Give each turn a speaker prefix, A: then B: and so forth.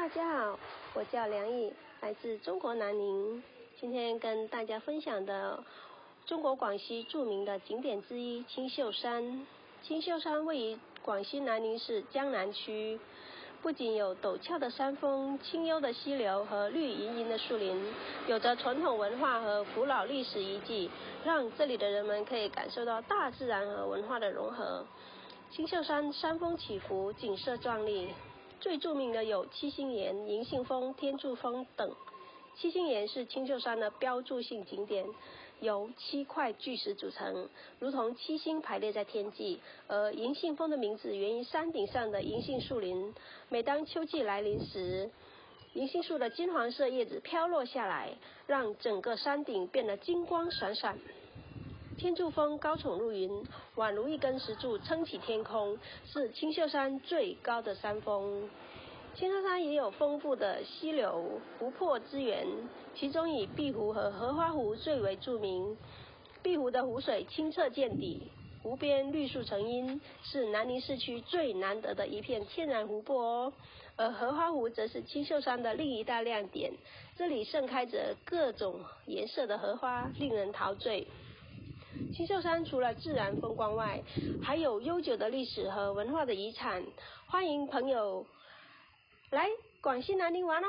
A: 大家好，我叫梁毅，来自中国南宁。今天跟大家分享的中国广西著名的景点之一青秀山。青秀山位于广西南宁市江南区，不仅有陡峭的山峰、清幽的溪流和绿莹莹的树林，有着传统文化和古老历史遗迹，让这里的人们可以感受到大自然和文化的融合。青秀山山峰起伏，景色壮丽。最著名的有七星岩、银杏峰、天柱峰等。七星岩是青秀山的标志性景点，由七块巨石组成，如同七星排列在天际。而银杏峰的名字源于山顶上的银杏树林。每当秋季来临时，银杏树的金黄色叶子飘落下来，让整个山顶变得金光闪闪。天柱峰高耸入云，宛如一根石柱撑起天空，是青秀山最高的山峰。青秀山也有丰富的溪流、湖泊资源，其中以碧湖和荷花湖最为著名。碧湖的湖水清澈见底，湖边绿树成荫，是南宁市区最难得的一片天然湖泊哦。而荷花湖则是青秀山的另一大亮点，这里盛开着各种颜色的荷花，令人陶醉。青秀山除了自然风光外，还有悠久的历史和文化的遗产。欢迎朋友来广西南宁玩哦！